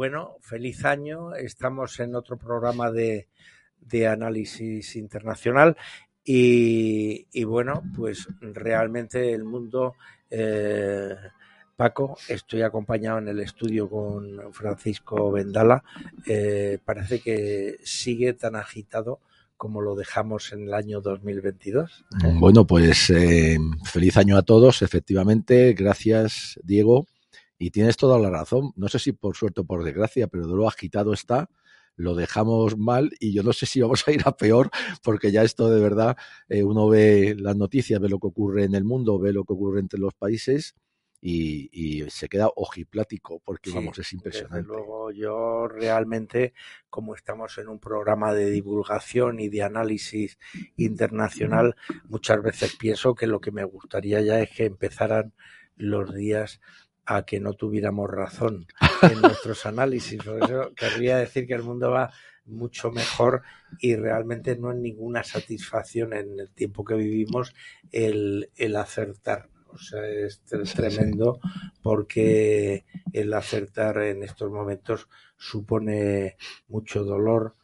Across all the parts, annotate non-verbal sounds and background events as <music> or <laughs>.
Bueno, feliz año. Estamos en otro programa de, análisis internacional y, y bueno, pues realmente el mundo, eh, Paco, estoy acompañado en el estudio con Francisco Vendala, eh, parece que sigue tan agitado como lo dejamos en el año 2022. Bueno, pues eh, feliz año a todos, efectivamente. Gracias, Diego. Y tienes toda la razón. No sé si por suerte o por desgracia, pero de lo agitado está. Lo dejamos mal y yo no sé si vamos a ir a peor, porque ya esto de verdad, eh, uno ve las noticias, ve lo que ocurre en el mundo, ve lo que ocurre entre los países y, y se queda ojiplático, porque Sí, vamos, es Desde impresionante. luego, yo realmente, como estamos en un programa de divulgación y de análisis internacional, muchas veces pienso que lo que me gustaría ya es que empezaran los días a que no tuviéramos razón en <laughs> nuestros análisis. Por eso querría decir que el mundo va mucho mejor y realmente no es ninguna satisfacción en el tiempo que vivimos el, el acertar. O sea, es tremendo porque el acertar en estos momentos supone mucho dolor,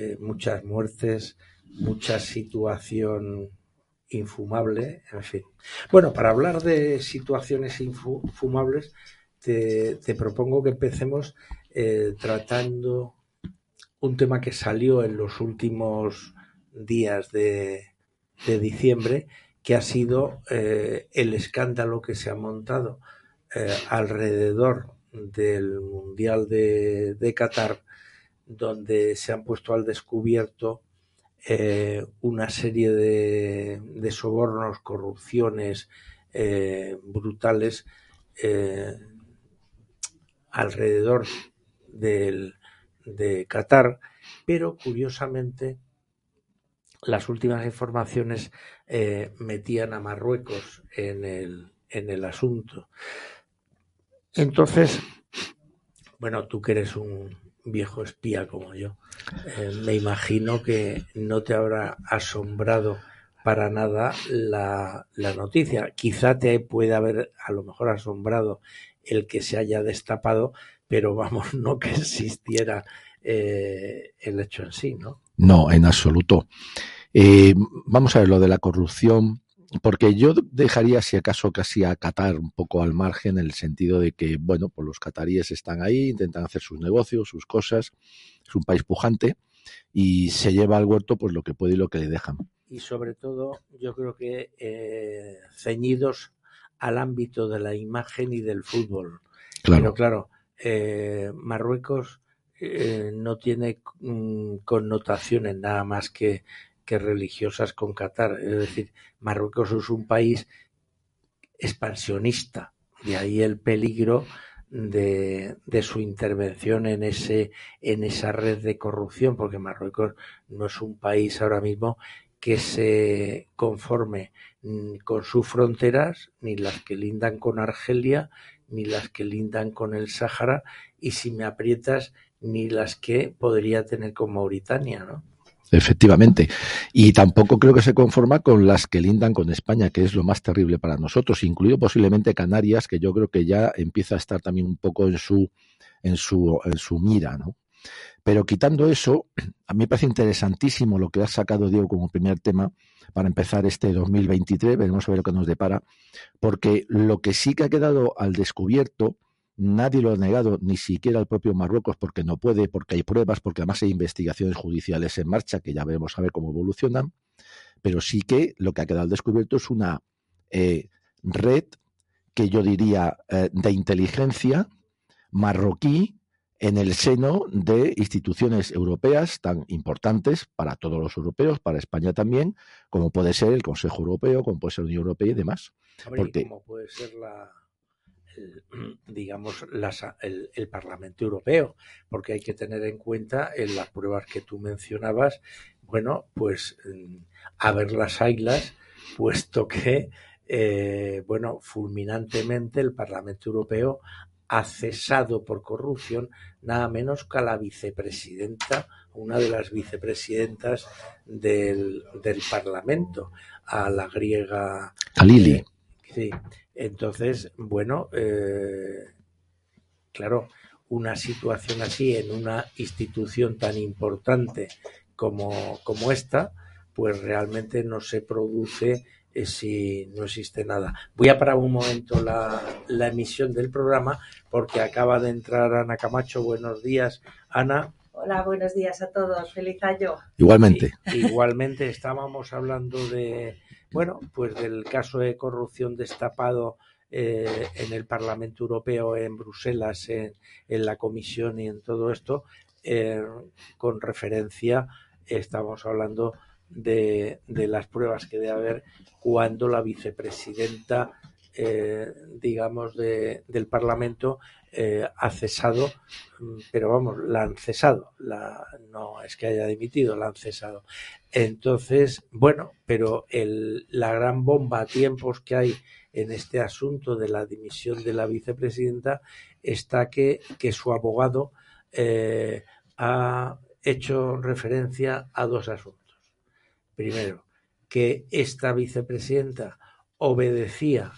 eh, muchas muertes, mucha situación infumable, en fin. Bueno, para hablar de situaciones infu- infumables, te, propongo que empecemos eh, tratando un tema que salió en los últimos días de, de diciembre, que ha sido eh, el escándalo que se ha montado eh, alrededor del Mundial de, de Qatar, donde se han puesto al descubierto eh, una serie de, sobornos, corrupciones eh, brutales eh, alrededor del, de Qatar, pero curiosamente las últimas informaciones metían a Marruecos en el, en el asunto. Entonces, bueno, tú que eres un viejo espía como yo, eh, me imagino que no te habrá asombrado para nada la, la noticia. Quizá te puede haber a lo mejor asombrado el que se haya destapado, pero vamos, <laughs> no que existiera eh, el hecho en sí, ¿no? No, en absoluto. Eh, vamos a ver lo de la corrupción, porque yo dejaría, si acaso, casi a Qatar un poco al margen, en el sentido de que, bueno, pues los cataríes están ahí, intentan hacer sus negocios, sus cosas, es un país pujante y se lleva al huerto pues lo que puede y lo que le dejan. Y sobre todo, yo creo que eh, ceñidos al ámbito de la imagen y del fútbol. Claro. Pero claro, eh, Marruecos eh, no tiene mm, connotaciones nada más que, que religiosas con Qatar. Es decir, Marruecos es un país expansionista. De ahí el peligro de, de, su intervención en ese en esa red de corrupción, porque Marruecos no es un país ahora mismo que se conforme mm, con sus fronteras, ni las que lindan con Argelia, ni las que lindan con el Sáhara, y si me aprietas, ni las que podría tener con Mauritania, ¿no? Efectivamente. Y tampoco creo que se conforma con las que lindan con España, que es lo más terrible para nosotros, incluido posiblemente Canarias, que yo creo que ya empieza a estar también un poco en su, en su, en su mira, ¿no? Pero quitando eso, <clears throat> a mí me parece interesantísimo lo que has sacado, Diego, como primer tema para empezar este 2023. Veremos a ver lo que nos depara, porque lo que sí que ha quedado al descubierto Nadie lo ha negado, ni siquiera el propio Marruecos, porque no puede, porque hay pruebas, porque además hay investigaciones judiciales en marcha que ya veremos a ver cómo evolucionan. Pero sí que lo que ha quedado al descubierto es una eh, red que yo diría eh, de inteligencia marroquí en el seno de instituciones europeas tan importantes para todos los europeos, para España también, como puede ser el Consejo Europeo, como puede ser la Unión Europea y demás. Porque, como puede ser la, <clears throat> digamos, las, el, el, Parlamento Europeo, porque hay que tener en cuenta en las pruebas que tú mencionabas, bueno, pues a ver las águilas, puesto que, eh, bueno, fulminantemente el Parlamento Europeo ha cesado por corrupción nada menos que a la vicepresidenta, una de las vicepresidentas del, del Parlamento, a la griega. Kalili. Eh, sí. Entonces, bueno, eh, claro, una situación así en una institución tan importante como, como esta, pues realmente no se produce eh, si no existe nada. Voy a parar un momento la, la, emisión del programa porque acaba de entrar Ana Camacho. Buenos días, Ana. Hola, buenos días a todos. Feliz año. Igualmente. Igualmente estábamos hablando de, bueno, pues del caso de corrupción destapado eh, en el Parlamento Europeo, en Bruselas, en, la Comisión y en todo esto, eh, con referencia, estamos hablando de, de, las pruebas que debe haber cuando la vicepresidenta, eh, digamos, de, del Parlamento eh, ha cesado, pero vamos, la han cesado, la, no es que haya dimitido, la han cesado. Entonces, bueno, pero la gran bomba a tiempos que hay en este asunto de la dimisión de la vicepresidenta está que, que su abogado eh, ha hecho referencia a dos asuntos. Primero, que esta vicepresidenta obedecía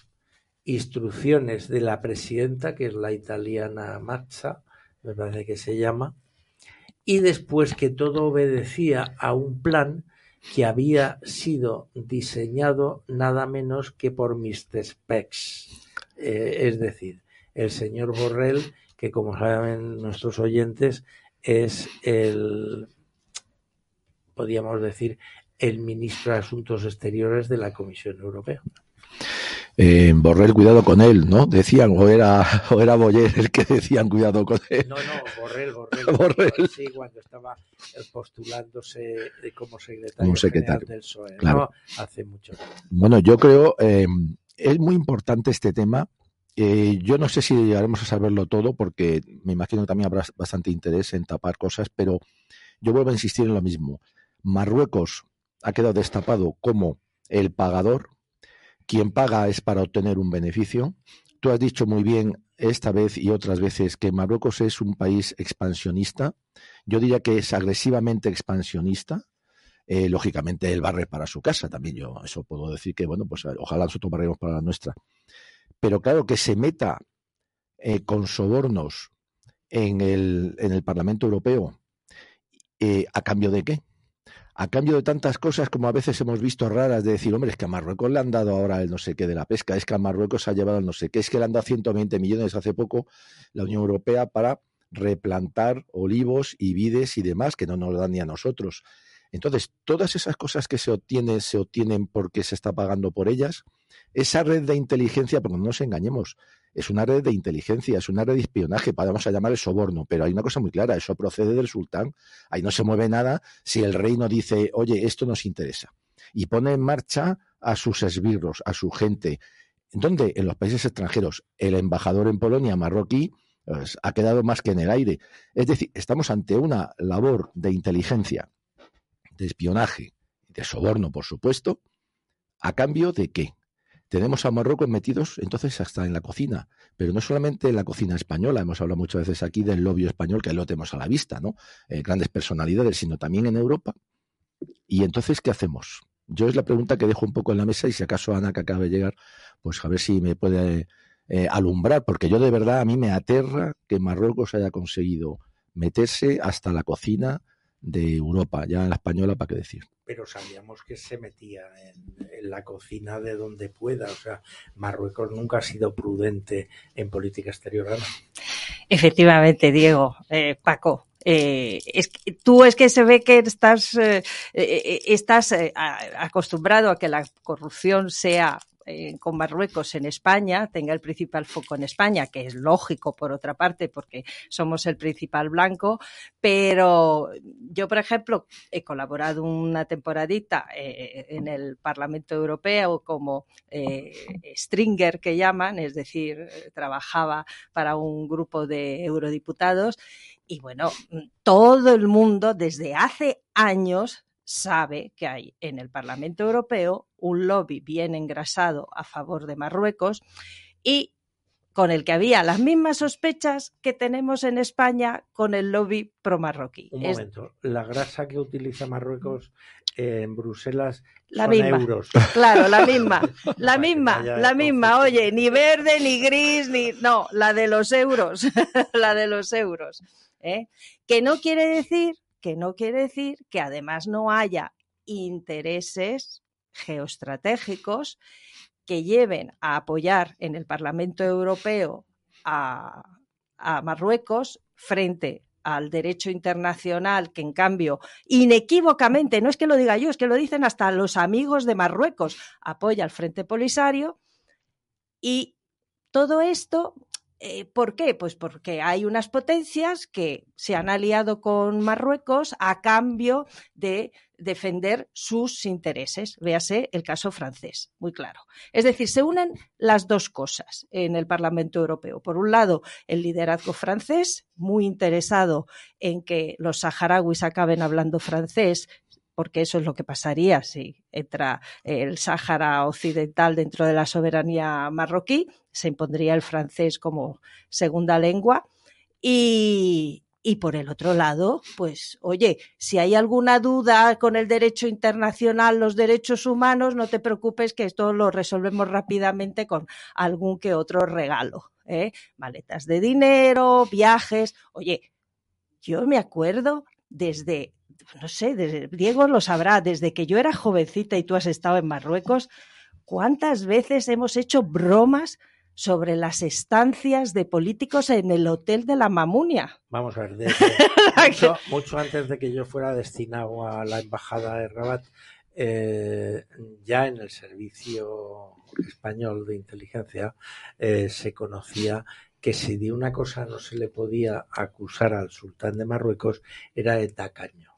instrucciones de la presidenta, que es la italiana Mazza, me parece que se llama, y después que todo obedecía a un plan que había sido diseñado nada menos que por Mr. Specs. Eh, es decir, el señor Borrell, que como saben nuestros oyentes, es el, podríamos decir, el ministro de Asuntos Exteriores de la Comisión Europea. Eh, Borrell, cuidado con él, ¿no? Decían, o era, <laughs> o era Boyer el que decían cuidado con él. No, no, Borrell, Borrell. <laughs> Borrell. Sí, cuando estaba postulándose como secretario, como secretario. del PSOE, claro. ¿no? Hace mucho tiempo. Bueno, yo creo, eh, es muy importante este tema. Eh, yo no sé si llegaremos a saberlo todo, porque me imagino que también habrá bastante interés en tapar cosas, pero yo vuelvo a insistir en lo mismo. Marruecos ha quedado destapado como el pagador quien paga es para obtener un beneficio. Tú has dicho muy bien esta vez y otras veces que Marruecos es un país expansionista. Yo diría que es agresivamente expansionista. eh, lógicamente él barre para su casa también yo eso puedo decir que bueno pues ojalá nosotros barremos para la nuestra pero claro que se meta eh, con sobornos en el, en el Parlamento Europeo eh, a cambio de qué a cambio de tantas cosas como a veces hemos visto raras de decir, hombre, es que a Marruecos le han dado ahora el no sé qué de la pesca, es que a Marruecos ha llevado el no sé qué, es que le han dado 120 millones hace poco la Unión Europea para replantar olivos y vides y demás que no nos dan ni a nosotros. Entonces, todas esas cosas que se obtienen, se obtienen porque se está pagando por ellas. Esa red de inteligencia, porque no nos engañemos, es una red de inteligencia, es una red de espionaje, podemos llamar el soborno, pero hay una cosa muy clara, eso procede del sultán. Ahí no se mueve nada si el rey no dice, oye, esto nos interesa. Y pone en marcha a sus esbirros, a su gente. ¿Dónde? En los países extranjeros. El embajador en Polonia, marroquí, pues, ha quedado más que en el aire. Es decir, estamos ante una labor de inteligencia, de espionaje, de soborno, por supuesto, a cambio de qué? Tenemos a Marruecos metidos entonces hasta en la cocina, pero no solamente en la cocina española, hemos hablado muchas veces aquí del lobby español, que lo tenemos a la vista, ¿no? Eh, grandes personalidades, sino también en Europa. Y entonces, ¿qué hacemos? Yo es la pregunta que dejo un poco en la mesa y si acaso Ana, que acaba de llegar, pues a ver si me puede eh, alumbrar, porque yo de verdad a mí me aterra que Marruecos haya conseguido meterse hasta la cocina de Europa, ya en la española, ¿para qué decir? Pero sabíamos que se metía en, en, la cocina de donde pueda, o sea, Marruecos nunca ha sido prudente en política exterior. ¿no? Efectivamente, Diego, eh, Paco. Eh, es que, tú es que se ve que estás, eh, estás acostumbrado a que la corrupción sea eh, con Marruecos en España, tenga el principal foco en España, que es lógico por otra parte, porque somos el principal blanco, pero yo, por ejemplo, he colaborado una temporadita eh, en el Parlamento Europeo como eh, stringer que llaman, es decir, trabajaba para un grupo de eurodiputados y bueno, todo el mundo desde hace años sabe que hay en el Parlamento Europeo un lobby bien engrasado a favor de Marruecos y con el que había las mismas sospechas que tenemos en España con el lobby pro-marroquí. Un momento, la grasa que utiliza Marruecos en Bruselas la son misma. euros. Claro, la misma, <laughs> la misma, la misma. Oye, ni verde, ni gris, ni no, la de los euros, <laughs> la de los euros. ¿eh? Que no quiere decir, que no quiere decir que además no haya intereses geoestratégicos que lleven a apoyar en el Parlamento Europeo a, a Marruecos frente al derecho internacional, que en cambio, inequívocamente, no es que lo diga yo, es que lo dicen hasta los amigos de Marruecos, apoya al Frente Polisario. Y todo esto, eh, ¿por qué? Pues porque hay unas potencias que se han aliado con Marruecos a cambio de defender sus intereses. Véase el caso francés, muy claro. Es decir, se unen las dos cosas en el Parlamento Europeo. Por un lado, el liderazgo francés, muy interesado en que los saharauis acaben hablando francés, porque eso es lo que pasaría si entra el Sáhara Occidental dentro de la soberanía marroquí, se impondría el francés como segunda lengua. Y, y por el otro lado, pues, oye, si hay alguna duda con el derecho internacional, los derechos humanos, no te preocupes que esto lo resolvemos rápidamente con algún que otro regalo. ¿eh? Maletas de dinero, viajes. Oye, yo me acuerdo desde, no sé, desde, Diego lo sabrá, desde que yo era jovencita y tú has estado en Marruecos, ¿cuántas veces hemos hecho bromas? sobre las estancias de políticos en el Hotel de la Mamunia. Vamos a ver, desde <laughs> mucho, mucho, antes de que yo fuera destinado a la embajada de Rabat, eh, ya en el servicio español de inteligencia eh, se conocía que si de una cosa no se le podía acusar al sultán de Marruecos era de tacaño.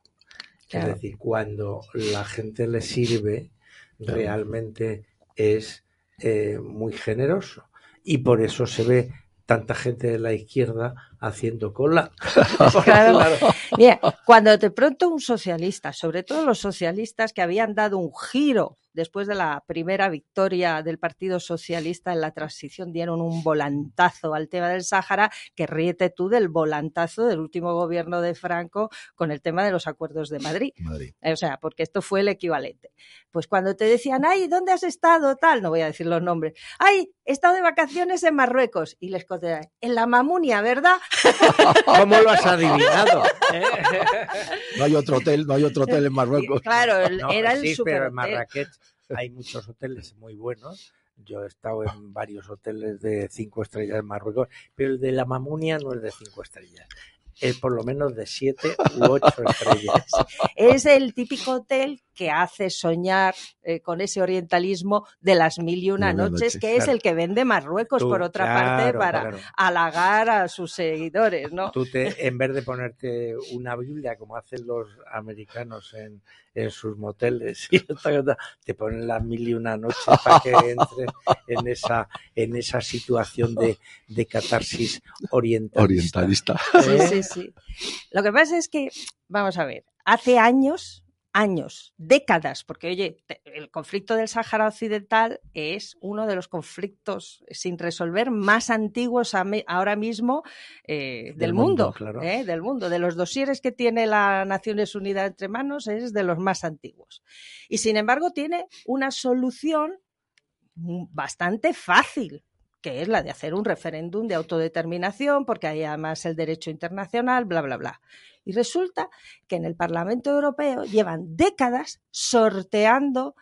Claro. Es decir, cuando la gente le sirve, claro. realmente es eh, muy generoso y por eso se ve tanta gente de la izquierda haciendo cola. <laughs> <laughs> Claro. Mira, cuando de pronto un socialista, sobre todo los socialistas que habían dado un giro después de la primera victoria del Partido Socialista en la transición, dieron un volantazo al tema del Sáhara, que ríete tú del volantazo del último gobierno de Franco con el tema de los acuerdos de Madrid. Madrid. O sea, porque esto fue el equivalente. Pues cuando te decían, ay, ¿dónde has estado? Tal, no voy a decir los nombres. Ay, he estado de vacaciones en Marruecos. Y les contestan, en la Mamunia, ¿verdad? <laughs> ¿Cómo lo has adivinado? No hay otro hotel, no hay otro hotel en Marruecos. Claro, el- No, era el sí, pero en. Marrakech hay muchos hoteles muy buenos. Yo he estado en varios hoteles de cinco estrellas en Marruecos, pero el de la Mamunia no es de cinco estrellas. Es por lo menos de siete u ocho estrellas. <laughs> Es el típico hotel que hace soñar eh, con ese orientalismo de las mil y una noches, noches, que es el que vende Marruecos, Tú, por otra claro, parte, para claro. halagar a sus seguidores, ¿no? Tú te, en vez de ponerte una Biblia como hacen los americanos en, en sus moteles, <laughs> y te ponen las mil y una noches para que entres en esa, en esa situación de, de catarsis orientalista. Orientalista. Sí, ¿Eh? sí, sí. Lo que pasa es que, vamos a ver, hace años, años, décadas, porque oye, el conflicto del Sáhara Occidental es uno de los conflictos sin resolver más antiguos ahora mismo eh, del, Del mundo, mundo, claro. ¿eh? del mundo. De los dosieres que tiene las Naciones Unidas entre manos es de los más antiguos. Y sin embargo tiene una solución mm, bastante fácil que es la de hacer un referéndum de autodeterminación, porque hay además el derecho internacional, bla, bla, bla. Y resulta que en el Parlamento Europeo llevan décadas sorteando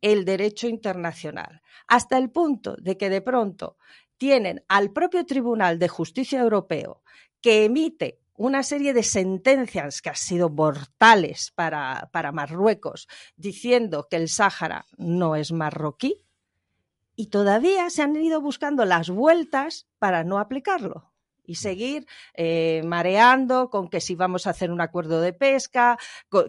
el derecho internacional, hasta el punto de que de pronto tienen al propio Tribunal de Justicia Europeo que emite una serie de sentencias que han sido mortales para, para Marruecos, diciendo que el Sáhara no es marroquí, y todavía se han ido buscando las vueltas para no aplicarlo y seguir eh, mareando con que si vamos a hacer un acuerdo de pesca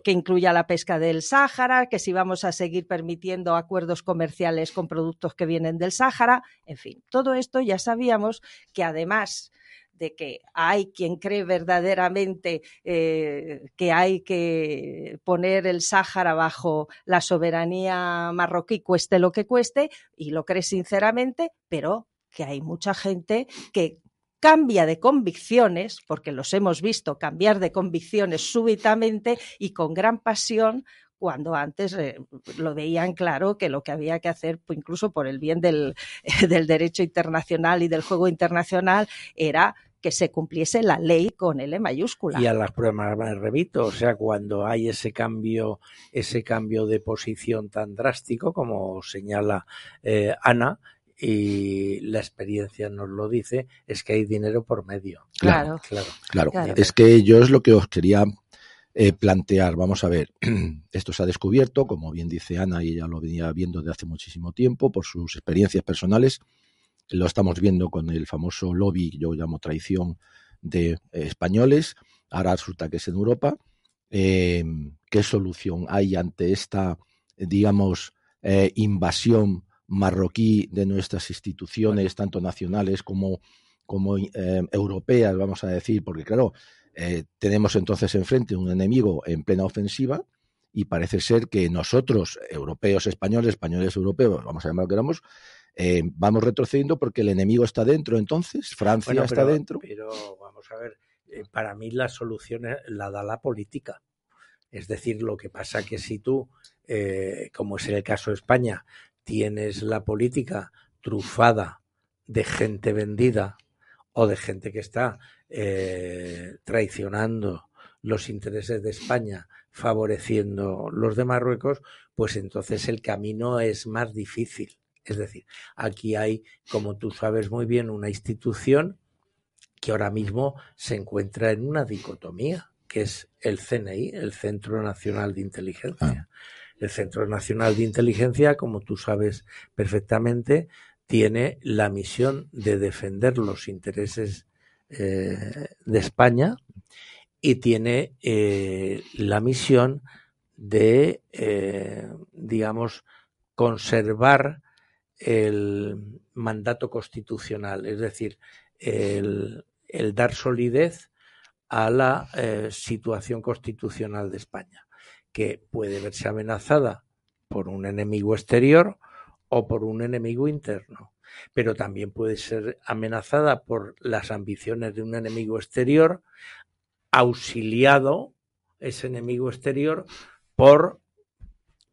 que incluya la pesca del Sáhara, que si vamos a seguir permitiendo acuerdos comerciales con productos que vienen del Sáhara, en fin, todo esto ya sabíamos que además de que hay quien cree verdaderamente eh, que hay que poner el Sáhara bajo la soberanía marroquí, cueste lo que cueste, y lo cree sinceramente, pero que hay mucha gente que cambia de convicciones, porque los hemos visto cambiar de convicciones súbitamente y con gran pasión, cuando antes eh, lo veían claro que lo que había que hacer, pues, incluso por el bien del, <laughs> del derecho internacional y del juego internacional, era que se cumpliese la ley con L mayúscula. Y a las pruebas me remito, o sea, cuando hay ese cambio, ese cambio de posición tan drástico como señala eh, Ana, y la experiencia nos lo dice, es que hay dinero por medio. Claro. claro. Claro, Claro. es que yo es lo que os quería eh, plantear. Vamos a ver, <clears throat> esto se ha descubierto, como bien dice Ana, y ella lo venía viendo de hace muchísimo tiempo por sus experiencias personales. Lo estamos viendo con el famoso lobby, yo llamo traición, de eh, españoles. Ahora resulta que es en Europa. Eh, ¿Qué solución hay ante esta, digamos, eh, invasión marroquí de nuestras instituciones, tanto nacionales como, como eh, europeas, vamos a decir? Porque, claro, eh, tenemos entonces enfrente un enemigo en plena ofensiva y parece ser que nosotros, europeos, españoles, españoles, europeos, vamos a llamar lo que queramos, eh, vamos retrocediendo porque el enemigo está dentro entonces, Francia Bueno, está dentro. pero vamos a ver, eh, para mí la solución la da la política. Es decir, lo que pasa que si tú, como es el caso de España, tienes la política trufada de gente vendida o de gente que está eh, traicionando los intereses de España, favoreciendo los de Marruecos, pues entonces el camino es más difícil. Es decir, aquí hay, como tú sabes muy bien, una institución que ahora mismo se encuentra en una dicotomía, que es el CNI, el Centro Nacional de Inteligencia. El Centro Nacional de Inteligencia, como tú sabes perfectamente, tiene la misión de defender los intereses de España y tiene eh, la misión de, eh, digamos, conservar el mandato constitucional, es decir, el, el dar solidez a la eh, situación constitucional de España, que puede verse amenazada por un enemigo exterior o por un enemigo interno, pero también puede ser amenazada por las ambiciones de un enemigo exterior, auxiliado ese enemigo exterior por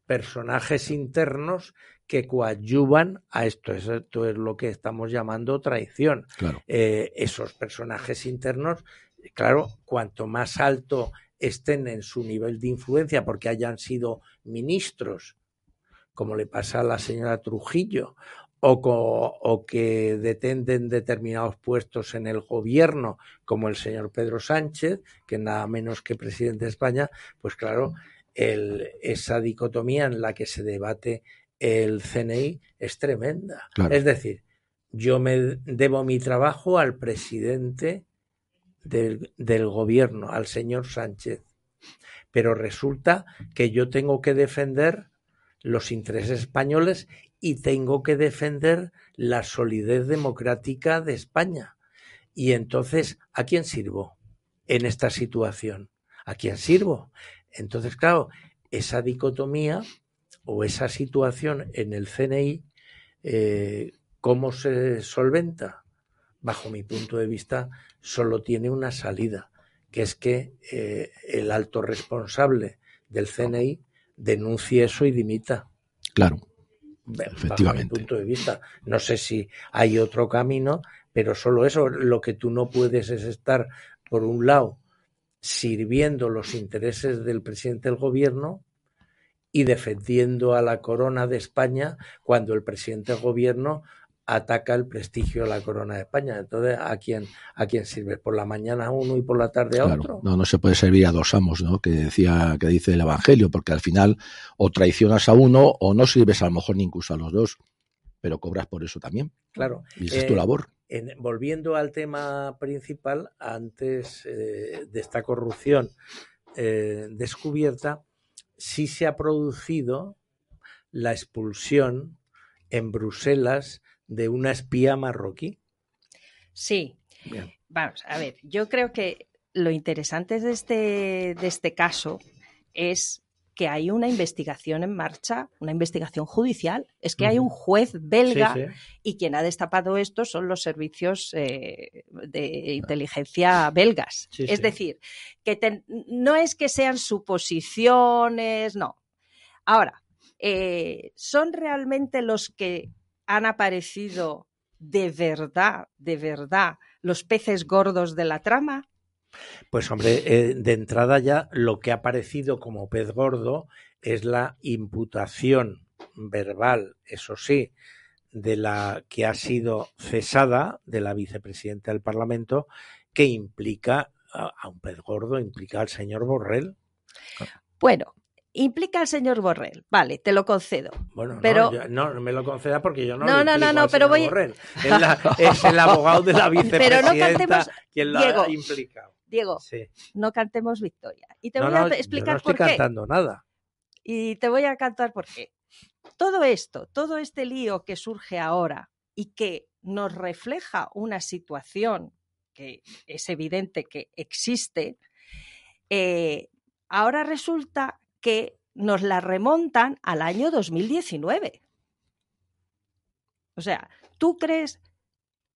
personajes internos que coadyuvan a esto. Esto es lo que estamos llamando traición. Claro. Eh, esos personajes internos, claro, cuanto más alto estén en su nivel de influencia porque hayan sido ministros, como le pasa a la señora Trujillo, o, que detenten determinados puestos en el gobierno, como el señor Pedro Sánchez, que nada menos que presidente de España, pues claro, el- esa dicotomía en la que se debate el CNI es tremenda. Claro. Es decir, yo me debo mi trabajo al presidente del, del gobierno, al señor Sánchez, pero resulta que yo tengo que defender los intereses españoles y tengo que defender la solidez democrática de España. Y entonces, ¿a quién sirvo en esta situación? ¿A quién sirvo? Entonces, claro, esa dicotomía o esa situación en el CNI, eh, ¿cómo se solventa? Bajo mi punto de vista, solo tiene una salida, que es que eh, el alto responsable del CNI denuncie eso y dimita. Claro. Bajo mi Efectivamente. punto de vista. No sé si hay otro camino, pero solo eso. Lo que tú no puedes es estar, por un lado, sirviendo los intereses del presidente del gobierno y defendiendo a la corona de España cuando el presidente del gobierno ataca el prestigio de la corona de España. Entonces, ¿a quién, a quién sirve? ¿Por la mañana a uno y por la tarde a Claro, otro? no, no se puede servir a dos amos, ¿no? Que decía, que dice el Evangelio, porque al final o traicionas a uno o no sirves a lo mejor ni incluso a los dos, pero cobras por eso también. Claro. Y esa es tu Eh, labor. en- volviendo al tema principal, antes eh, de esta corrupción eh, descubierta, sí se ha producido la expulsión en Bruselas de una espía marroquí. Sí. Bien. Vamos, a ver, yo creo que lo interesante de este, de este caso es que hay una investigación en marcha, una investigación judicial. Es que hay un juez belga Sí, sí. y quien ha destapado esto son los servicios eh, de inteligencia belgas. Sí, es decir, que te- no es que sean suposiciones, no. Ahora, eh, ¿son realmente los que han aparecido de verdad, de verdad, los peces gordos de la trama? Pues hombre, eh, de entrada ya lo que ha aparecido como pez gordo es la imputación verbal, eso sí, de la que ha sido cesada de la vicepresidenta del Parlamento, que implica a, a un pez gordo, implica al señor Borrell. Bueno, implica al señor Borrell, vale, te lo concedo. Bueno, Pero- no, yo- no, no me lo conceda porque yo no. No, no, no, no, pero voy- Borrell. Es, la- <laughs> es el abogado de la Pero no vicepresidenta cantemos- quien lo Diego, ha implicado. Diego, Sí. no cantemos victoria. Y te No, voy no, a yo no explicar estoy por qué. cantando nada. Y te voy a cantar por qué. Todo esto, todo este lío que surge ahora y que nos refleja una situación que es evidente que existe, eh, ahora resulta que nos la remontan al año 2019. O sea, ¿tú crees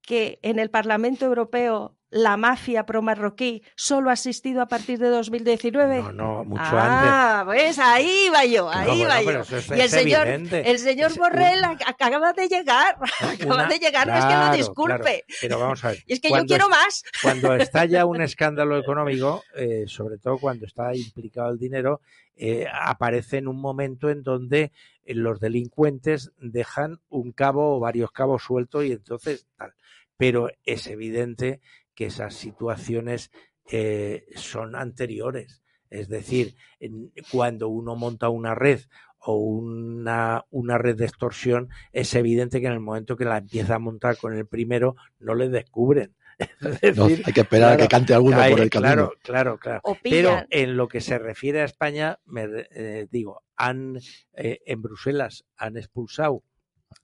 que en el Parlamento Europeo la mafia pro-marroquí solo ha existido a partir de 2019? No, no, mucho antes. ah, pues ahí va yo, No, ahí bueno, va yo. es- y el señor, evidente. el señor Borrell un- acaba de llegar, acaba Una- de llegar, no es que lo disculpe. claro, pero vamos a ver. <laughs> Y es que yo quiero más. <laughs> Cuando estalla un escándalo económico, eh, sobre todo cuando está implicado el dinero, eh, aparece en un momento en donde eh, los delincuentes dejan un cabo o varios cabos sueltos y entonces tal. Pero es evidente que esas situaciones eh, son anteriores. Es decir, en- cuando uno monta una red o una, una red de extorsión, es evidente que en el momento que la empieza a montar con el primero, no le descubren. <laughs> Es No, decir, hay que esperar a que cante alguno por el camino. Claro, claro, claro. Pero en lo que se refiere a España, me re- eh, digo, han eh, en Bruselas han expulsado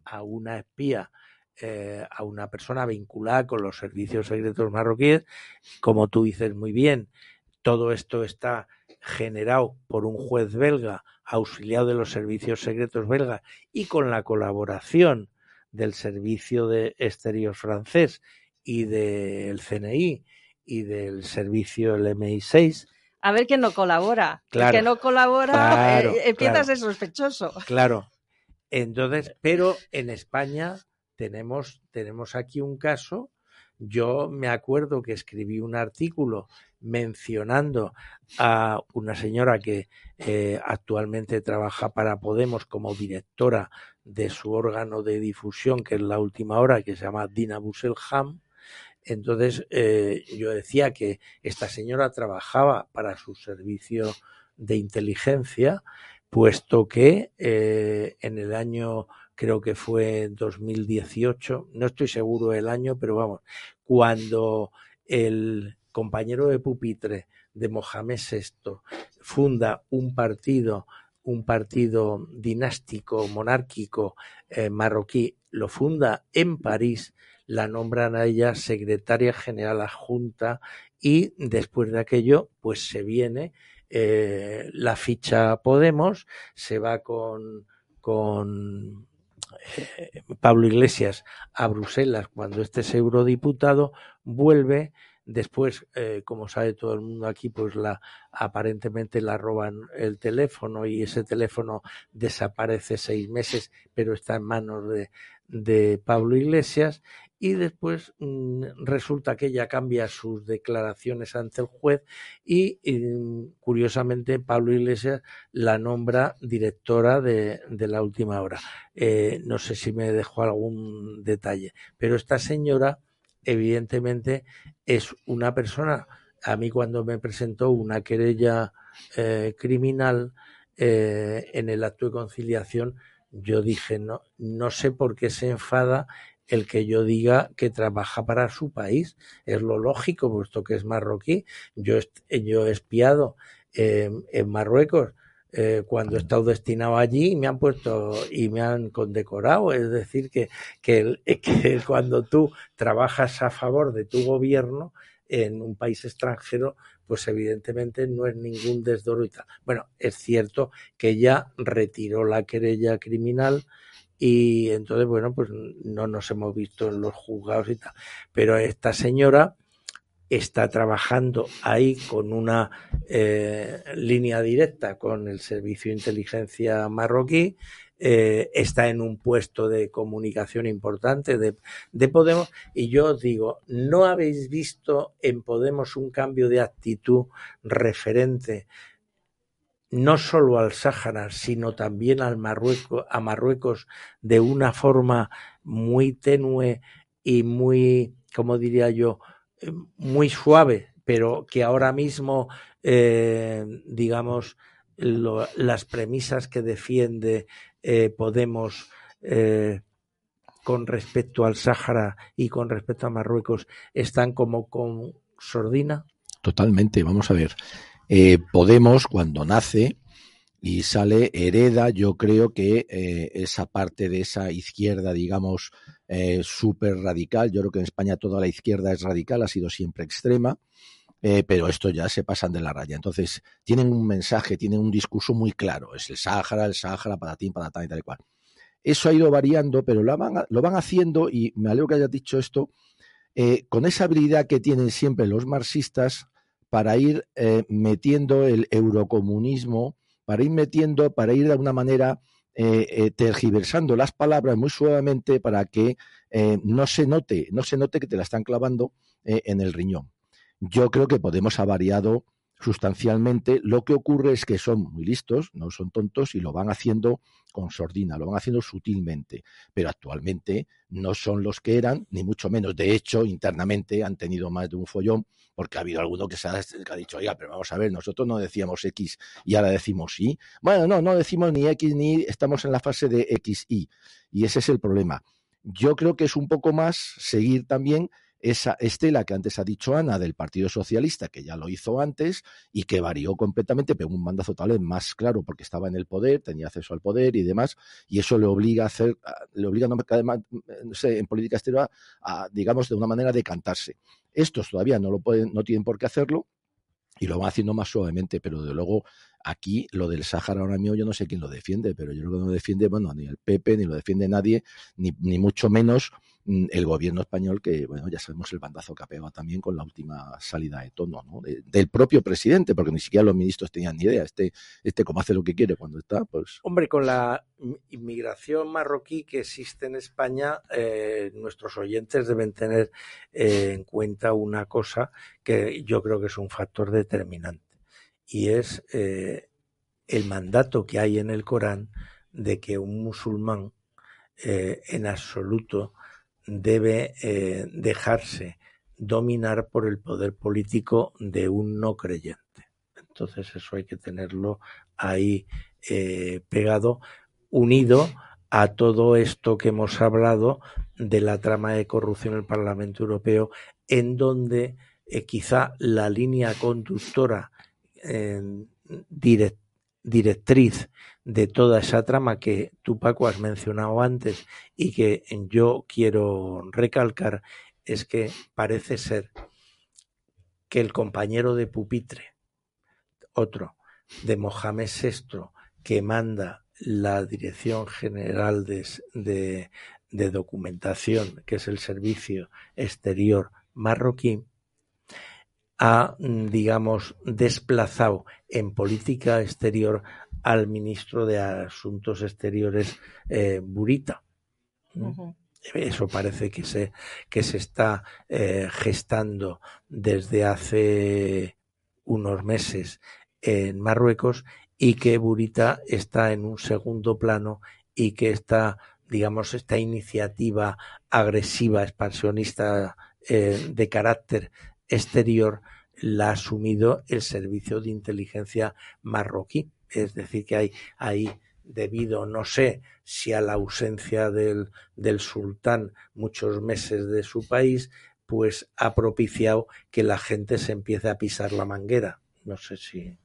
a una espía eh, a una persona vinculada con los servicios secretos marroquíes. Como tú dices muy bien, todo esto está generado por un juez belga, auxiliado de los servicios secretos belgas y con la colaboración del servicio de exterior francés y del CNI y del servicio del MI6. A ver quién no colabora. El que no colabora claro, eh, empieza claro. a ser sospechoso. Claro. Entonces, pero en España tenemos, tenemos aquí un caso. Yo me acuerdo que escribí un artículo mencionando a una señora que eh, actualmente trabaja para Podemos como directora de su órgano de difusión, que es la última hora, que se llama Dina Busselham. Entonces, eh, yo decía que esta señora trabajaba para su servicio de inteligencia, puesto que eh, en el año, creo que fue 2018, no estoy seguro del año, pero vamos, cuando el compañero de pupitre de Mohamed VI funda un partido, un partido dinástico, monárquico eh, marroquí, lo funda en París, la nombran a ella secretaria general adjunta y después de aquello, pues se viene eh, la ficha Podemos, se va con, con Pablo Iglesias a Bruselas cuando este es eurodiputado, vuelve, después, eh, como sabe todo el mundo aquí, pues la aparentemente la roban el teléfono y ese teléfono desaparece seis meses, pero está en manos de, de Pablo Iglesias y después mm, resulta que ella cambia sus declaraciones ante el juez y, y, curiosamente Pablo Iglesias la nombra directora de, de la última hora. Eh, no sé si me dejó algún detalle, pero esta señora evidentemente es una persona, a mí cuando me presentó una querella eh, criminal eh, en el acto de conciliación, yo dije, no, no sé por qué se enfada el que yo diga que trabaja para su país. Es lo lógico, puesto que es marroquí. Yo, yo he espiado eh, en Marruecos eh, cuando he estado destinado allí y me han puesto y me han condecorado. Es decir, que, que, <laughs> que cuando tú trabajas a favor de tu gobierno en un país extranjero, pues evidentemente no es ningún desdoro y tal. Bueno, es cierto que ya retiró la querella criminal y entonces, bueno, pues no nos hemos visto en los juzgados y tal. Pero esta señora está trabajando ahí con una eh, línea directa con el servicio de inteligencia marroquí, eh, está en un puesto de comunicación importante de, de, Podemos. Y yo os digo, ¿no habéis visto en Podemos un cambio de actitud referente no solo al Sáhara, sino también al Marruecos, a Marruecos de una forma muy tenue y muy, como diría yo, muy suave, pero que ahora mismo, eh, digamos, las premisas que defiende eh, Podemos eh, con respecto al Sáhara y con respecto a Marruecos están como con sordina? Totalmente, vamos a ver. Eh, Podemos, cuando nace y sale, hereda, yo creo que esa parte de esa izquierda, digamos, súper radical. Yo creo que en España toda la izquierda es radical, ha sido siempre extrema. Eh, pero esto ya se pasan de la raya. Entonces, tienen un mensaje, tienen un discurso muy claro. Es el Sáhara, el Sáhara, patatín, patatán y tal y cual. Eso ha ido variando, pero lo van, haciendo, y me alegro que hayas dicho esto, eh, con esa habilidad que tienen siempre los marxistas para ir eh, metiendo el eurocomunismo, para ir metiendo, para ir de alguna manera tergiversando las palabras muy suavemente para que no se note, no se note que te la están clavando en el riñón. Yo creo que Podemos ha variado sustancialmente. Lo que ocurre es que son muy listos, no son tontos y lo van haciendo con sordina, lo van haciendo sutilmente. Pero actualmente no son los que eran, ni mucho menos. De hecho, internamente han tenido más de un follón porque ha habido alguno que, se ha, que ha dicho, oiga, pero vamos a ver, nosotros no decíamos X y ahora decimos Y. Bueno, no, no decimos ni X ni Y, estamos en la fase de XY. Y ese es el problema. Yo creo que es un poco más seguir también esa estela que antes ha dicho Ana del Partido Socialista, que ya lo hizo antes y que varió completamente, pero un mandazo tal vez más claro porque estaba en el poder, tenía acceso al poder y demás, y eso le obliga a hacer, le obliga sé, en política exterior a, digamos, de una manera de cantarse. Estos todavía no lo pueden, no tienen por qué hacerlo, y lo van haciendo más suavemente, pero de luego aquí lo del Sáhara ahora mismo yo no sé quién lo defiende, pero yo creo que no lo defiende, bueno, ni el PP, ni lo defiende nadie, ni, ni mucho menos el gobierno español, que bueno, ya sabemos el bandazo que ha también con la última salida de tono ¿no? del propio presidente, porque ni siquiera los ministros tenían ni idea. Este, este como hace lo que quiere cuando está, pues. Hombre, con la inmigración marroquí que existe en España, eh, nuestros oyentes deben tener eh, en cuenta una cosa que yo creo que es un factor determinante, y es eh, el mandato que hay en el Corán de que un musulmán en absoluto debe eh, dejarse dominar por el poder político de un no creyente. Entonces eso hay que tenerlo ahí eh, pegado, unido a todo esto que hemos hablado de la trama de corrupción en el Parlamento Europeo, en donde eh, quizá la línea conductora directriz de toda esa trama que tú, Paco, has mencionado antes y que yo quiero recalcar es que parece ser que el compañero de pupitre, otro, de Mohamed VI, que manda la Dirección General de, de, de Documentación, que es el Servicio Exterior marroquí, ha, digamos, desplazado en política exterior al ministro de Asuntos Exteriores, eh, Burita. Eso parece que se, que se está eh, gestando desde hace unos meses en Marruecos y que Burita está en un segundo plano y que esta, digamos, esta iniciativa agresiva, expansionista eh, de carácter exterior la ha asumido el servicio de inteligencia marroquí es decir, que hay ahí debido, no sé si a la ausencia del, del sultán muchos meses de su país, pues ha propiciado que la gente se empiece a pisar la manguera. No sé si.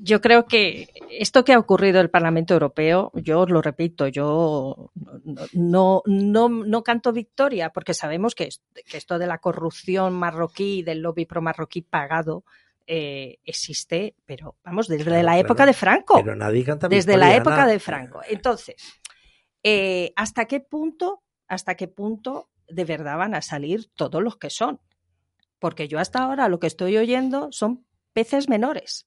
Yo creo que esto que ha ocurrido en el Parlamento Europeo, yo os lo repito, yo no, no, no canto victoria, porque sabemos que, que esto de la corrupción marroquí, del lobby pro marroquí pagado, eh, existe, pero vamos, desde la época de Franco. Pero nadie canta Desde la época de Franco. Entonces, eh, ¿hasta qué punto, hasta qué punto de verdad van a salir todos los que son? Porque yo hasta ahora lo que estoy oyendo son peces menores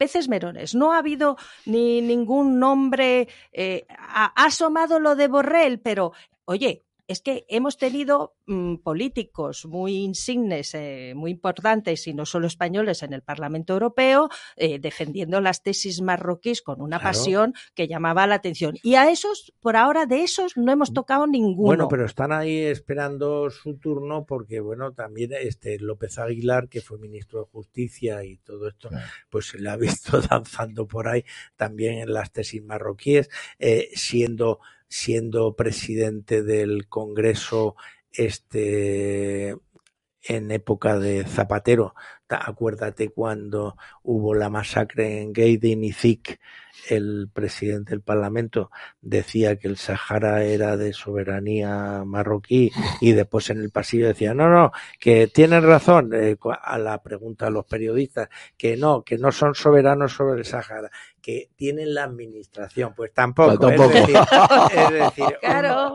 peces menores. No ha habido ni ningún nombre. Eh, ha, asomado lo de Borrell, pero oye, es que hemos tenido mm, políticos muy insignes, eh, muy importantes y no solo españoles en el Parlamento Europeo, eh, defendiendo las tesis marroquíes con una pasión que llamaba la atención. Y a esos, por ahora, de esos no hemos tocado ninguno. Bueno, pero están ahí esperando su turno porque, bueno, también este López Aguilar, que fue ministro de Justicia y todo esto, pues se le ha <laughs> visto danzando por ahí también en las tesis marroquíes, eh, siendo siendo presidente del Congreso este en época de Zapatero. Acuérdate cuando hubo la masacre en Gaydin y Zik, el presidente del Parlamento decía que el Sahara era de soberanía marroquí y después en el pasillo decía, no, no, que tienen razón, eh, a la pregunta de los periodistas, que no, que no son soberanos sobre el Sahara, que tienen la administración. Pues tampoco. tampoco. Es <laughs> decir,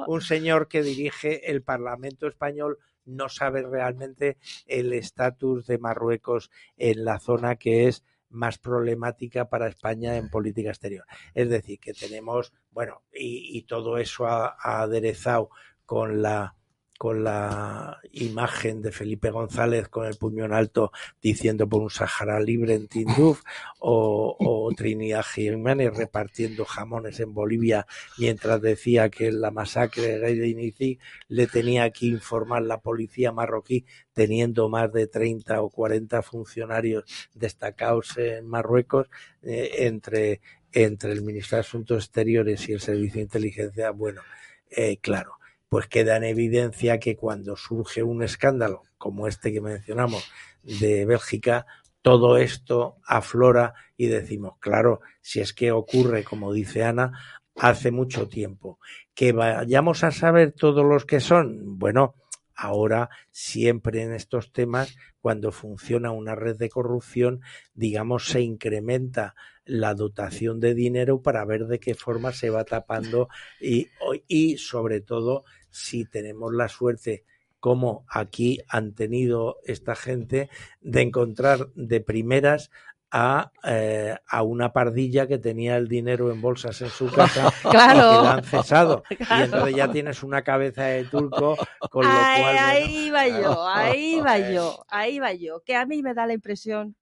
un señor que dirige el Parlamento español no sabe realmente el estatus de Marruecos en la zona que es más problemática para España en política exterior. Es decir, que tenemos, bueno, y, todo eso ha aderezado con la con la imagen de Felipe González con el puño en alto diciendo por un Sahara libre en Tinduf o, Trinidad Jiménez repartiendo jamones en Bolivia mientras decía que la masacre de Inici le tenía que informar la policía marroquí teniendo más de 30 o 40 funcionarios destacados en Marruecos eh, entre, entre el Ministerio de Asuntos Exteriores y el Servicio de Inteligencia. Bueno, eh, claro pues queda en evidencia que cuando surge un escándalo como este que mencionamos de Bélgica, todo esto aflora y decimos, claro, si es que ocurre, como dice Ana, hace mucho tiempo. Que vayamos a saber todos los que son, bueno, ahora siempre en estos temas, cuando funciona una red de corrupción, digamos, se incrementa la dotación de dinero para ver de qué forma se va tapando y, y sobre todo si tenemos la suerte como aquí han tenido esta gente de encontrar de primeras a, eh, a, una pardilla que tenía el dinero en bolsas en su casa claro. <laughs> y que la han cesado. <laughs> Claro. Y entonces ya tienes una cabeza de turco, con lo cual... Ahí va <laughs> yo, ahí va yo, ahí va yo. Que a mí me da la impresión,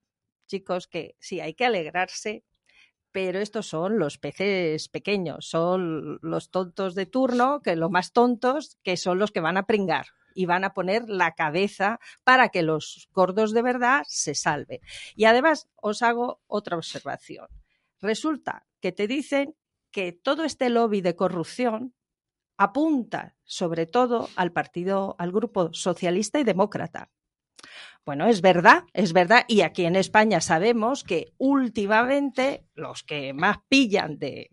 chicos, que sí, hay que alegrarse, pero estos son los peces pequeños, son los tontos de turno, que los más tontos, que son los que van a pringar y van a poner la cabeza para que los gordos de verdad se salven. Y además os hago otra observación. Resulta que te dicen que todo este lobby de corrupción apunta sobre todo al partido, al grupo socialista y demócrata. Bueno, es verdad, es verdad, y aquí en España sabemos que últimamente los que más pillan de,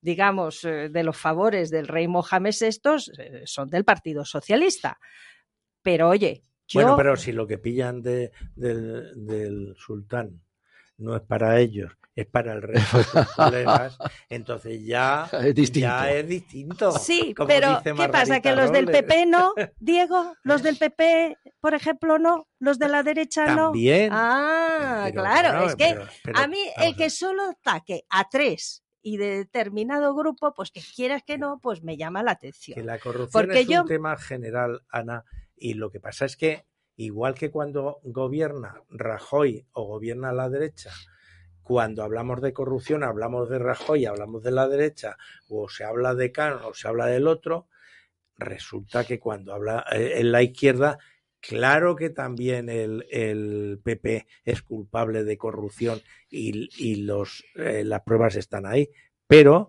digamos, de los favores del rey Mohamed VI son del Partido Socialista. Pero oye. Bueno, pero si lo que pillan de, del, del sultán no es para ellos, es para el resto de sus colegas, entonces ya <laughs> es distinto. Ya es distinto sí, pero ¿qué pasa? ¿Que los del PP no, <laughs> Diego? ¿Los del PP, por ejemplo, no? ¿Los de la derecha no? También. Ah, Pero claro, es que pero- pero, a mí el que solo ataque a tres y de determinado grupo, pues que quieras que no, pues me llama la atención. que la corrupción Porque es yo- un tema general, Ana, y lo que pasa es que igual que cuando gobierna Rajoy o gobierna la derecha, cuando hablamos de corrupción hablamos de Rajoy, hablamos de la derecha, o se habla de Cano o se habla del otro, resulta que cuando habla eh, en la izquierda, claro que también el, PP es culpable de corrupción y, y los, eh, las pruebas están ahí, pero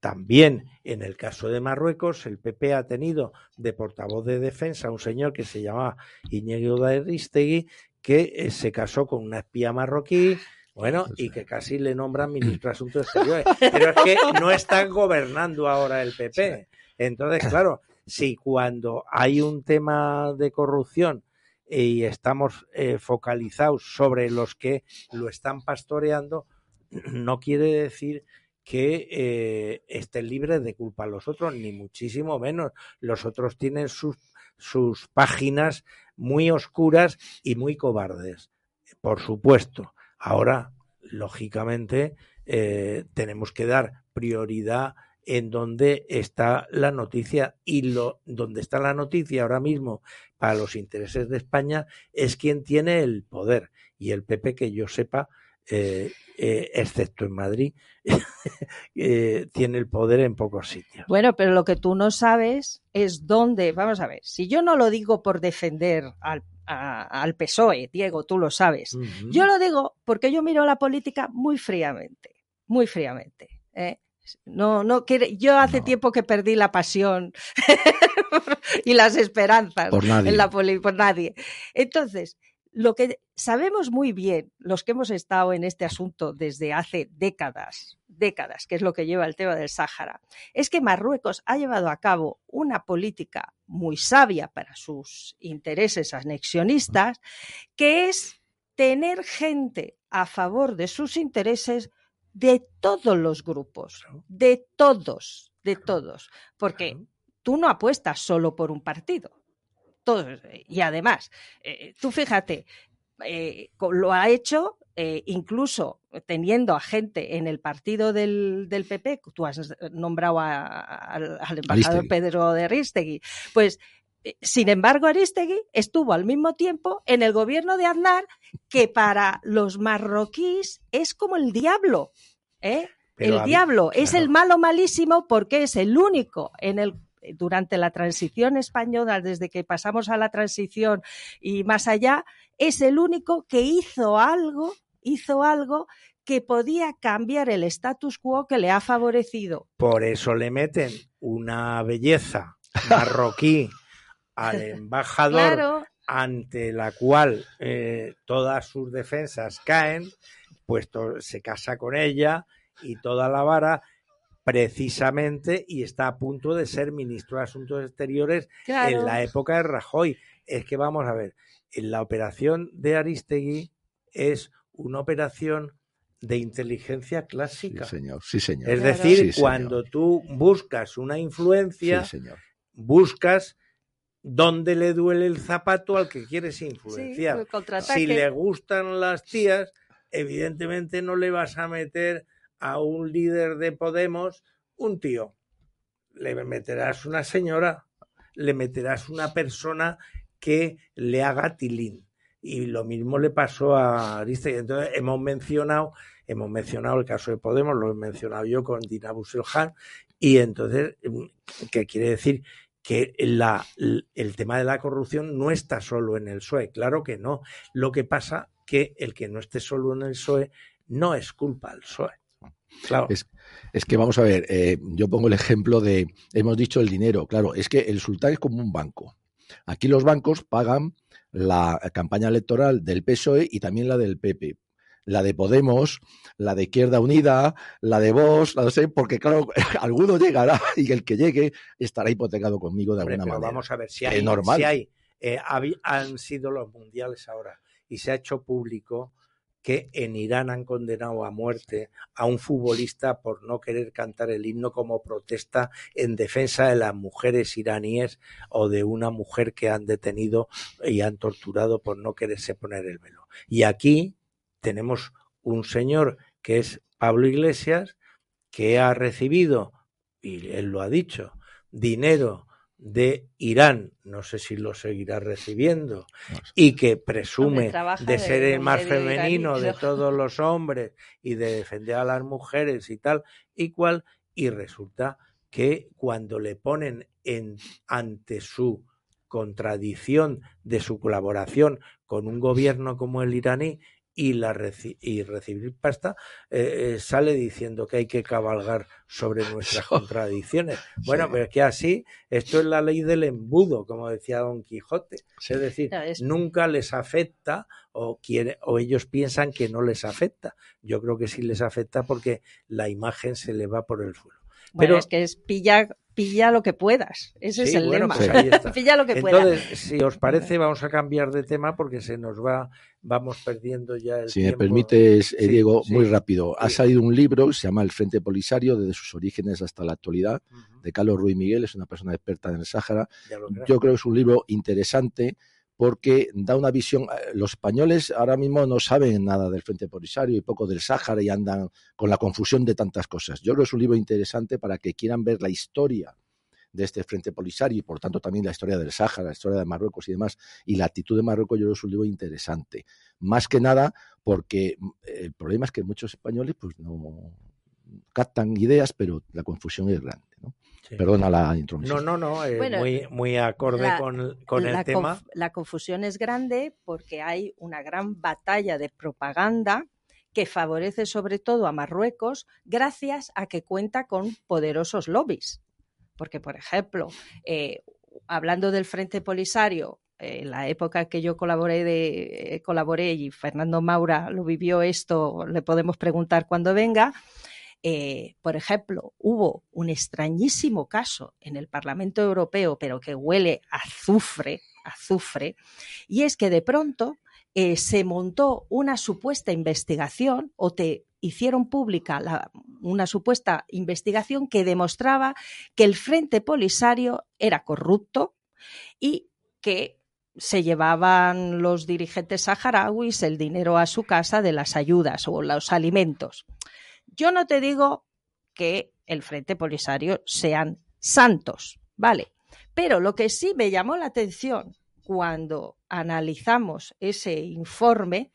también en el caso de Marruecos, el PP ha tenido de portavoz de defensa un señor que se llamaba Iñigo de Aristegui, que eh, se casó con una espía marroquí, bueno, y que casi le nombran ministro de <laughs> Asuntos Exteriores. Pero es que no están gobernando ahora el PP. Entonces, claro, si cuando hay un tema de corrupción y estamos eh, focalizados sobre los que lo están pastoreando, no quiere decir que eh, estén libres de culpa los otros, ni muchísimo menos. Los otros tienen sus, sus páginas muy oscuras y muy cobardes, por supuesto. Ahora, lógicamente, eh, tenemos que dar prioridad en donde está la noticia y lo donde está la noticia ahora mismo para los intereses de España es quien tiene el poder. Y el PP que yo sepa eh, eh, excepto en Madrid <laughs> eh, tiene el poder en pocos sitios Bueno, pero lo que tú no sabes es dónde, vamos a ver, si yo no lo digo por defender al, a- al PSOE, Diego, tú lo sabes, yo lo digo porque yo miro la política muy fríamente, muy fríamente. ¿eh? No, no quiere, yo hace No. tiempo que perdí la pasión <laughs> y las esperanzas Por nadie. en la poli- por nadie. Entonces, lo que sabemos muy bien, los que hemos estado en este asunto desde hace décadas, décadas, que es lo que lleva el tema del Sáhara, es que Marruecos ha llevado a cabo una política muy sabia para sus intereses anexionistas, que es tener gente a favor de sus intereses de todos los grupos, de todos, de todos, porque tú no apuestas solo por un partido. Todos, y además, eh, tú fíjate, eh, lo ha hecho eh, incluso teniendo a gente en el partido del, del PP, tú has nombrado a- a- al, embajador Aristegui. Pedro de Aristegui, pues eh, sin embargo Aristegui estuvo al mismo tiempo en el gobierno de Aznar, que para los marroquíes es como el diablo, ¿eh? Pero el diablo es claro. el malo malísimo porque es el único en el durante la transición española, desde que pasamos a la transición y más allá, es el único que hizo algo, hizo algo que podía cambiar el status quo que le ha favorecido. por eso le meten una belleza marroquí <laughs> al embajador Claro, ante la cual eh, todas sus defensas caen, pues to- se casa con ella y toda la vara precisamente y está a punto de ser ministro de Asuntos Exteriores claro. en la época de Rajoy. Es que vamos a ver, en la operación de Aristegui es una operación de inteligencia Sí, clásica. señor. Sí, señor. Es Claro. decir, Sí, señor. cuando tú buscas una influencia, Sí, señor. buscas dónde le duele el zapato al que quieres Sí, influenciar. si le gustan las tías, evidentemente no le vas a meter a un líder de Podemos un tío. Le meterás una señora, le meterás una persona que le haga tilín. Y lo mismo le pasó a Aristegui. Entonces hemos mencionado, hemos mencionado el caso de Podemos, lo he mencionado yo con Dina y entonces, ¿qué quiere decir? que el tema de la corrupción no está solo en el PSOE, claro que no. Lo que pasa que el que no esté solo en el PSOE no es culpa del PSOE. Claro. Es, es que vamos a ver, eh, yo pongo el ejemplo de, hemos dicho el dinero, claro, es que el sultán es como un banco. Aquí los bancos pagan la campaña electoral del PSOE y también la del PP. La de Podemos, la de Izquierda Unida, la de Vox, la de sé, porque claro, <laughs> alguno llegará <laughs> y el que llegue estará hipotecado conmigo de Hombre, alguna pero manera. vamos a ver, si hay, normal. si hay eh, han sido los mundiales ahora y se ha hecho público que en Irán han condenado a muerte a un futbolista por no querer cantar el himno como protesta en defensa de las mujeres iraníes o de una mujer que han detenido y han torturado por no quererse poner el velo. Y aquí tenemos un señor que es Pablo Iglesias que ha recibido, y él lo ha dicho, dinero de Irán, no sé si lo seguirá recibiendo, y que presume de ser el más femenino de todos los hombres y de defender a las mujeres y tal y cual, y resulta que cuando le ponen en, ante su contradicción de su colaboración con un gobierno como el iraní y, la reci- y recibir pasta, eh, eh, sale diciendo que hay que cabalgar sobre <laughs> nuestras contradicciones. Bueno, Sí. pero es que así, esto es la ley del embudo, como decía Don Quijote. Es decir, es- nunca les afecta o, quiere, o ellos piensan que no les afecta. Yo creo que sí les afecta porque la imagen se le va por el suelo. Bueno, Pero- es que es pilla, pilla lo que puedas. Ese es el bueno, lema. pues <laughs> pilla lo que puedas. Entonces, si os parece, <laughs> vamos a cambiar de tema porque se nos va, vamos perdiendo ya el Si me tiempo. permites, eh, Sí, Diego, sí. muy rápido. Ha Sí. salido un libro que se llama El Frente Polisario, desde sus orígenes hasta la actualidad, Ujú, de Carlos Ruiz Miguel, es una persona experta en el Sáhara. Yo creo que es un libro interesante porque da una visión. eh, Los españoles ahora mismo no saben nada del Frente Polisario y poco del Sáhara y andan con la confusión de tantas cosas. Yo creo que es un libro interesante para que quieran ver la historia de este Frente Polisario y por tanto también la historia del Sáhara, la historia de Marruecos y demás. Y la actitud de Marruecos yo creo es un libro interesante. Más que nada porque mm, el problema es que muchos españoles pues no captan ideas, pero la confusión es grande. ¿no? Sí. Perdona la No, intromisión. no, no, eh, Bueno, muy, muy acorde la- con, con el la, tema. conf- la confusión es grande porque hay una gran batalla de propaganda que favorece sobre todo a Marruecos gracias a que cuenta con poderosos lobbies. Porque, por ejemplo, eh, hablando del Frente Polisario, en la época que yo colaboré, de, eh, colaboré y Fernando Maura lo vivió esto, le podemos preguntar cuando venga, eh, por ejemplo, hubo un extrañísimo caso en el Parlamento Europeo, pero que huele a azufre, azufre, y es que de pronto se montó una supuesta investigación o te hicieron pública una supuesta investigación que demostraba que el Frente Polisario era corrupto y que se llevaban los dirigentes saharauis el dinero a su casa de las ayudas o los alimentos. Yo no te digo que el Frente Polisario sean santos, ¿vale? Pero lo que sí me llamó la atención cuando analizamos ese informe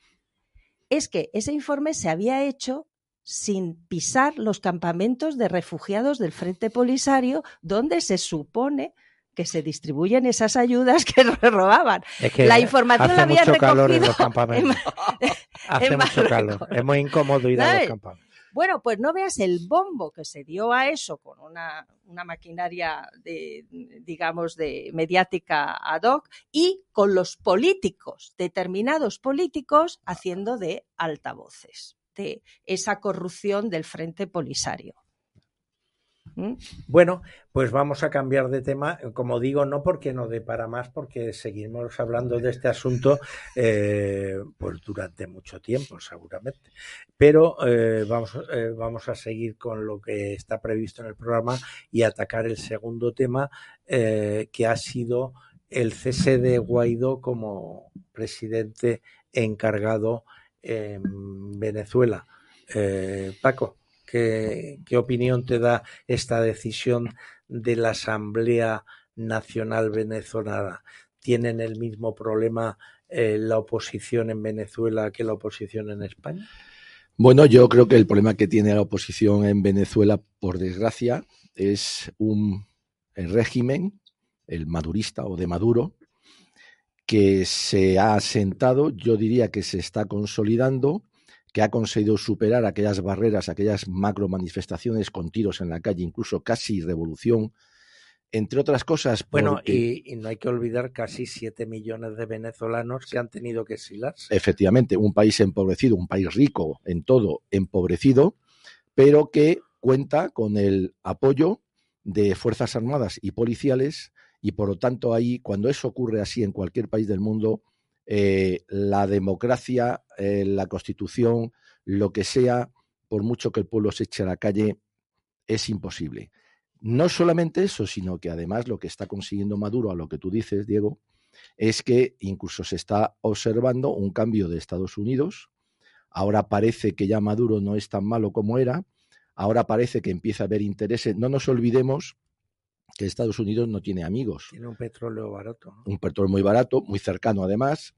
es que ese informe se había hecho sin pisar los campamentos de refugiados del Frente Polisario, donde se supone que se distribuyen esas ayudas que <laughs> robaban. Es que la información hace la habían mucho calor en recogido los campamentos. <laughs> en- Hace en mucho calor. <laughs> Es muy incómodo ir a los campamentos. Bueno, pues no veas el bombo que se dio a eso con una, una maquinaria de, digamos, de mediática ad hoc y con los políticos, determinados políticos haciendo de altavoces de esa corrupción del Frente Polisario. ¿Mm? Bueno, pues vamos a cambiar de tema, como digo, no porque no dé para más, porque seguimos hablando de este asunto eh, pues durante mucho tiempo, seguramente. Pero eh, vamos, eh, vamos a seguir con lo que está previsto en el programa y atacar el segundo tema, que ha sido el cese de Guaidó como presidente encargado en Venezuela. Paco. ¿Qué, opinión te da esta decisión de la Asamblea Nacional Venezolana? ¿Tienen el mismo problema eh, la oposición en Venezuela que la oposición en España? Bueno, yo creo que el problema que tiene la oposición en Venezuela, por desgracia, es un régimen, el madurista o de Maduro, que se ha asentado, yo diría que se está consolidando que ha conseguido superar aquellas barreras, aquellas macro manifestaciones con tiros en la calle, incluso casi revolución, entre otras cosas. Bueno, y, no hay que olvidar casi 7 millones de venezolanos que han tenido que exilarse. Efectivamente, un país empobrecido, un país rico en todo, empobrecido, pero que cuenta con el apoyo de Fuerzas Armadas y policiales y por lo tanto ahí, cuando eso ocurre así en cualquier país del mundo, eh, la democracia, eh, la constitución, lo que sea, por mucho que el pueblo se eche a la calle, es imposible. No solamente eso, sino que además lo que está consiguiendo Maduro, a lo que tú dices, Diego, es que incluso se está observando un cambio de Estados Unidos. Ahora parece que ya Maduro no es tan malo como era. Ahora parece que empieza a haber intereses. No nos olvidemos que Estados Unidos no tiene amigos. Tiene un petróleo barato. Un petróleo muy barato, muy cercano además.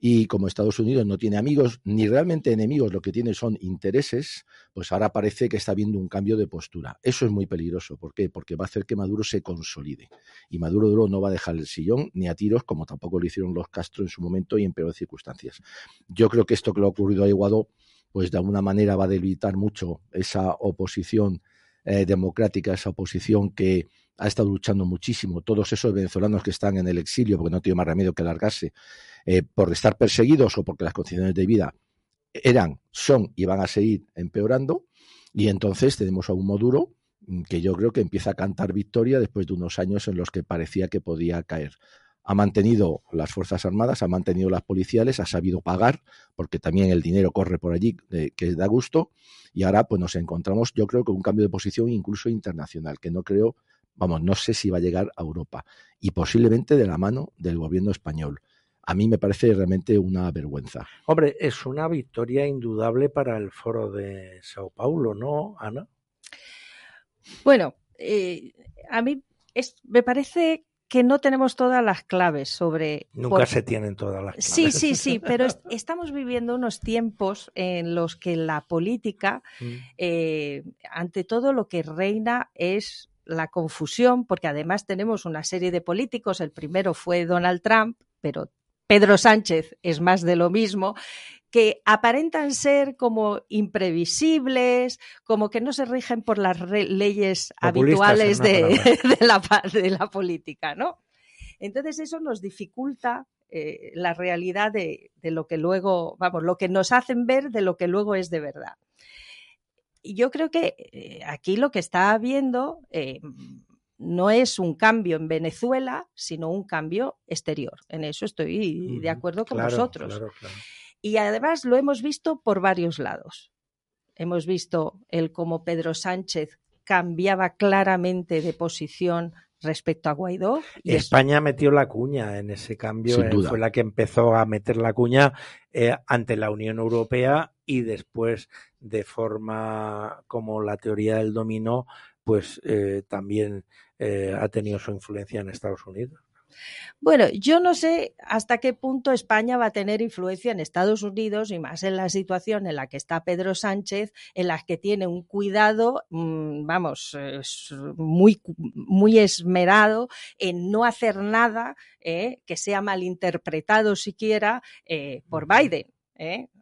Y como Estados Unidos no tiene amigos, ni realmente enemigos, lo que tiene son intereses, pues ahora parece que está habiendo un cambio de postura. Eso es muy peligroso. ¿Por qué? Porque va a hacer que Maduro se consolide. Y Maduro duro no va a dejar el sillón ni a tiros, como tampoco lo hicieron los Castro en su momento y en peores circunstancias. Yo creo que esto que le ha ocurrido a Iguado, pues de alguna manera va a debilitar mucho esa oposición eh, democrática, esa oposición que ha estado luchando muchísimo, todos esos venezolanos que están en el exilio porque no tiene más remedio que largarse eh, por estar perseguidos o porque las condiciones de vida eran, son y van a seguir empeorando. Y entonces tenemos a un Maduro mm, que yo creo que empieza a cantar victoria después de unos años en los que parecía que podía caer. Ha mantenido las Fuerzas Armadas, ha mantenido las policiales, ha sabido pagar, porque también el dinero corre por allí, eh, que da gusto, y ahora pues nos encontramos, yo creo, con un cambio de posición incluso internacional, que no creo vamos, no sé si va a llegar a Europa y posiblemente de la mano del gobierno español. A mí me parece realmente una vergüenza. Hombre, es una victoria indudable para el foro de Sao Paulo, ¿no, Ana? Bueno, eh, a mí me parece que no tenemos todas las claves sobre... Nunca se tienen todas las claves. Sí, sí, sí, pero <laughs> estamos viviendo unos tiempos en los que la política, mm. eh, ante todo lo que reina es la confusión, porque además tenemos una serie de políticos, el primero fue Donald Trump, pero Pedro Sánchez es más de lo mismo, que aparentan ser como imprevisibles, como que no se rigen por las leyes habituales de, <laughs> la, de, la, política, ¿no? Entonces eso nos dificulta eh, la realidad de, de, lo que luego, vamos, lo que nos hacen ver de lo que luego es de verdad yo creo que eh, aquí lo que está habiendo eh, no es un cambio en Venezuela, sino un cambio exterior. En eso estoy de acuerdo con vosotros. Y además lo hemos visto por varios lados. Hemos visto el cómo Pedro Sánchez cambiaba claramente de posición respecto a Guaidó. Y España metió la cuña en ese cambio, eh, fue la que empezó a meter la cuña ante la Unión Europea y después de forma como la teoría del dominó, pues eh, también eh, ha tenido su influencia en Estados Unidos. Bueno, yo no sé hasta qué punto España va a tener influencia en Estados Unidos y más en la situación en la que está Pedro Sánchez, en la que tiene un cuidado, mm, vamos, muy, muy esmerado en no hacer nada eh, que sea malinterpretado siquiera por Biden.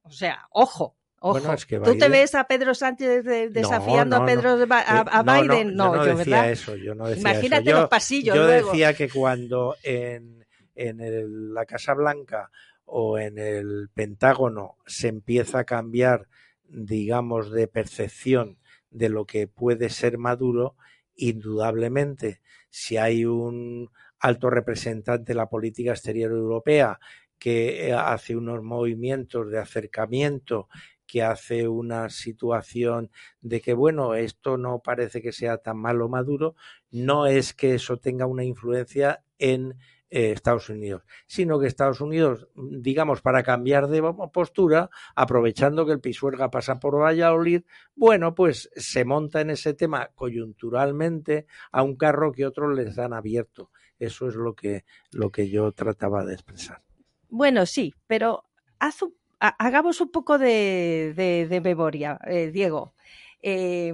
O sea, ojo, Ojo, Bueno, es que ¿tú te Biden- ves a Pedro Sánchez de- desafiando No, no, a Pedro a, a no, no, Biden? yo No, yo, decía ¿verdad? eso, yo no decía Imagínate eso. Yo- los pasillos Yo luego. decía que cuando en, en el- la Casa Blanca o en el Pentágono se empieza a cambiar, digamos, de percepción de lo que puede ser Maduro, indudablemente, si hay un alto representante de la política exterior europea que eh, hace unos movimientos de acercamiento, que hace una situación de que, bueno, esto no parece que sea tan malo Maduro, no es que eso tenga una influencia en eh, Estados Unidos, sino que Estados Unidos, digamos, para cambiar de postura, aprovechando que el Pisuerga pasa por Valladolid, bueno, pues se monta en ese tema coyunturalmente a un carro que otros les han abierto. Eso es lo que, lo que yo trataba de expresar. Bueno, sí, pero haz un- hagamos un poco de, de- memoria, eh, Diego. Eh,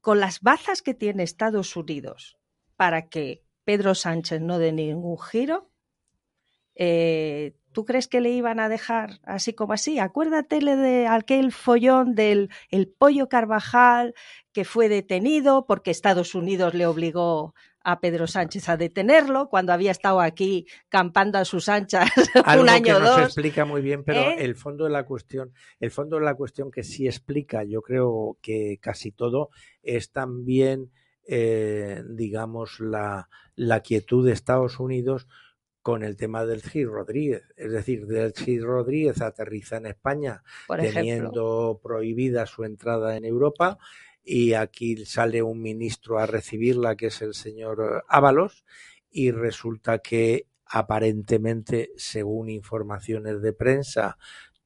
con las bazas que tiene Estados Unidos para que Pedro Sánchez no dé ningún giro, eh, ¿tú crees que le iban a dejar así como así? Acuérdate de aquel follón del el pollo Carvajal que fue detenido porque Estados Unidos le obligó a Pedro Sánchez a detenerlo cuando había estado aquí campando a sus anchas <laughs> Algo un que año o no se dos. explica muy bien, pero ¿eh? el fondo de la cuestión, el fondo de la cuestión que sí explica, yo creo que casi todo, es también, eh, digamos, la, la quietud de Estados Unidos con el tema del Gil Rodríguez. Es decir, del Gil Rodríguez aterriza en España Por teniendo prohibida su entrada en Europa y aquí sale un ministro a recibirla que es el señor eh, Ábalos y resulta que aparentemente, según informaciones de prensa,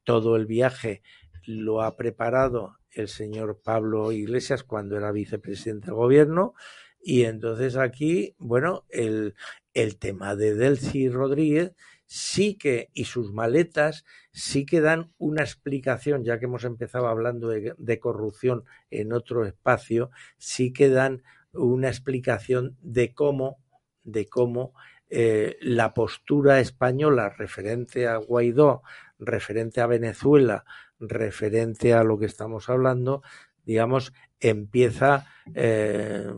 todo el viaje lo ha preparado el señor Pablo Iglesias cuando era vicepresidente del gobierno y entonces aquí, bueno, el, el tema de Delcy Rodríguez sí que, y sus maletas, sí que dan una explicación, ya que hemos empezado hablando de, corrupción en otro espacio, sí que dan una explicación de cómo, de cómo eh, la postura española referente a Guaidó, referente a Venezuela, referente a lo que estamos hablando, digamos, empieza eh,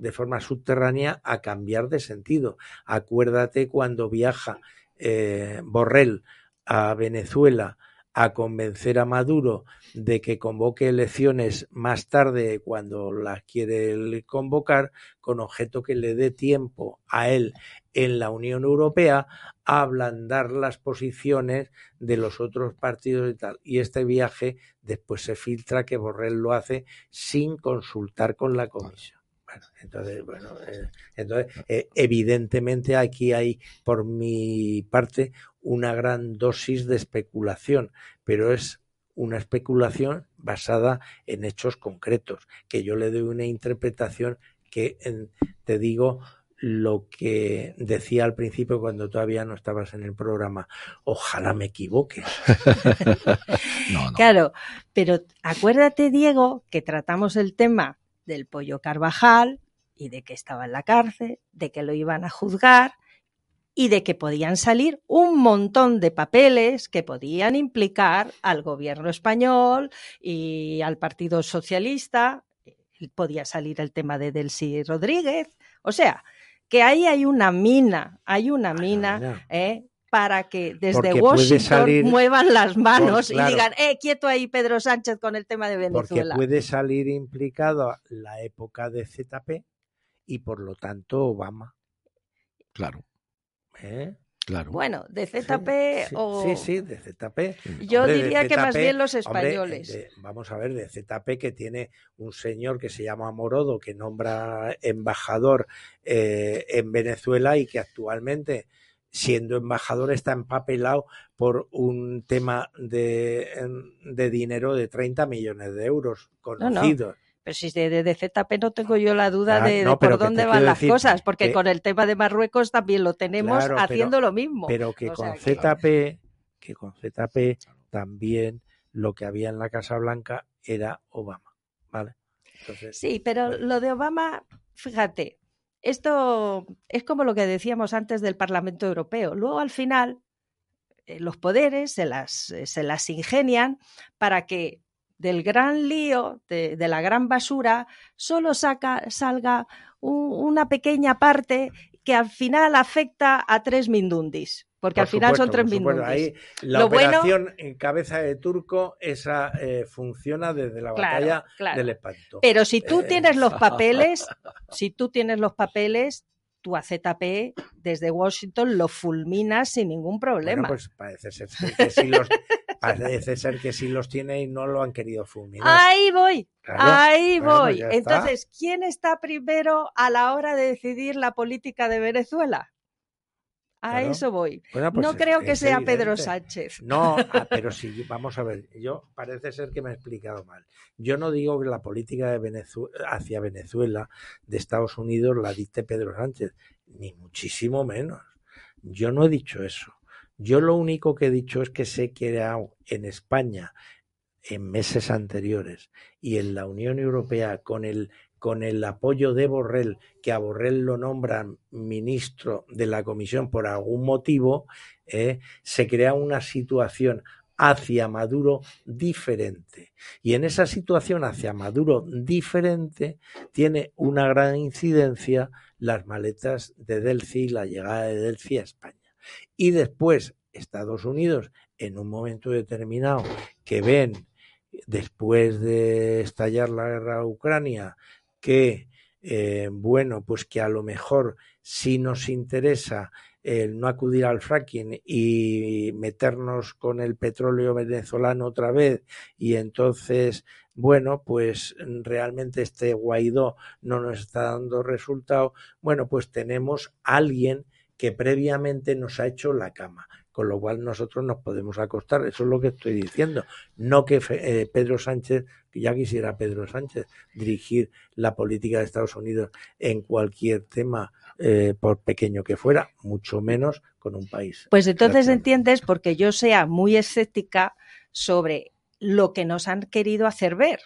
de forma subterránea a cambiar de sentido. Acuérdate cuando viaja eh, Borrell a Venezuela a convencer a Maduro de que convoque elecciones más tarde cuando las quiere convocar, con objeto que le dé tiempo a él en la Unión Europea a ablandar las posiciones de los otros partidos y tal. Y este viaje después se filtra que Borrell lo hace sin consultar con la comisión. Bueno, entonces, bueno, eh, entonces eh, evidentemente aquí hay, por mi parte, una gran dosis de especulación, pero es una especulación basada en hechos concretos, que yo le doy una interpretación que, en, te digo, lo que decía al principio cuando todavía no estabas en el programa, ojalá me equivoque. <laughs> no, no. Claro, pero acuérdate, Diego, que tratamos el tema del pollo Carvajal y de que estaba en la cárcel, de que lo iban a juzgar y de que podían salir un montón de papeles que podían implicar al gobierno español y al Partido Socialista. Podía salir el tema de Delcy Rodríguez. O sea, que ahí hay una mina, hay una mina. ¿eh? Para que desde Porque Washington salir- muevan las manos Pues, claro. y digan, eh, quieto ahí Pedro Sánchez con el tema de Porque Venezuela. puede salir implicado la época de ZP y por lo tanto Obama. Claro, ¿eh? claro. Bueno, de ZP sí, o... sí, sí, de ZP. Yo Hombre, diría que más bien los hombre, españoles. de- vamos a ver, de ZP que tiene un señor que se llama Morodo, que nombra embajador eh, en Venezuela y que actualmente, siendo embajador, está empapelado por un tema de, de dinero de 30 millones de euros conocidos. Pero si de, de, de ZP no tengo yo la duda Ah, de, no, por dónde van las cosas, porque que- con el tema de Marruecos también lo tenemos Claro, pero- haciendo lo mismo. Pero que O con sea que- ZP, que con ZP también lo que había en la Casa Blanca era Obama, ¿vale? Entonces, Sí, pero bueno. lo de Obama, fíjate, esto es como lo que decíamos antes del Parlamento Europeo. Luego al final eh, los poderes se las, eh, se las ingenian para que del gran lío, de, la gran basura, solo saca, salga un- una pequeña parte que al final afecta a tres mindundis. Porque Por al final son tres mindundis. Ahí la Lo bueno- operación en cabeza de turco, esa eh, funciona desde la Claro, batalla claro. del espanto. Pero si tú Eh, tienes los <laughs> papeles, si tú tienes los papeles, tu AZP desde Washington lo fulminas sin ningún problema. Bueno, pues parece ser que sí los, parece ser que sí los tiene y no lo han querido fulminar. Ahí voy, Claro, ahí bueno, voy. está. Entonces, ¿quién está primero a la hora de decidir la política de Venezuela? A Claro. eso voy. Bueno, pues no es- creo que sea Pedro. Sánchez. No, ah, pero sí, vamos a ver, yo parece ser que me he explicado mal. Yo no digo que la política de hacia Venezuela de Estados Unidos la dicte Pedro Sánchez, ni muchísimo menos. Yo no he dicho eso. Yo lo único que he dicho es que se ha creado en España en meses anteriores y en la Unión Europea con el con el apoyo de Borrell, que a Borrell lo nombran ministro de la Comisión por algún motivo, eh, se crea una situación hacia Maduro diferente. Y en esa situación hacia Maduro diferente tiene una gran incidencia las maletas de Delci y la llegada de Delci a España. Y después Estados Unidos, en un momento determinado, que ven después de estallar la guerra a Ucrania que eh, bueno pues que a lo mejor si nos interesa el no acudir al fracking y meternos con el petróleo venezolano otra vez y entonces bueno pues realmente este Guaidó no nos está dando resultado bueno pues tenemos a alguien que previamente nos ha hecho la cama con lo cual nosotros nos podemos acostar. Eso es lo que estoy diciendo. No que eh, Pedro Sánchez, que ya quisiera Pedro Sánchez dirigir la política de Estados Unidos en cualquier tema, eh, por pequeño que fuera, mucho menos con un país. Pues entonces Gracias. entiendes porque yo sea muy escéptica sobre lo que nos han querido hacer ver,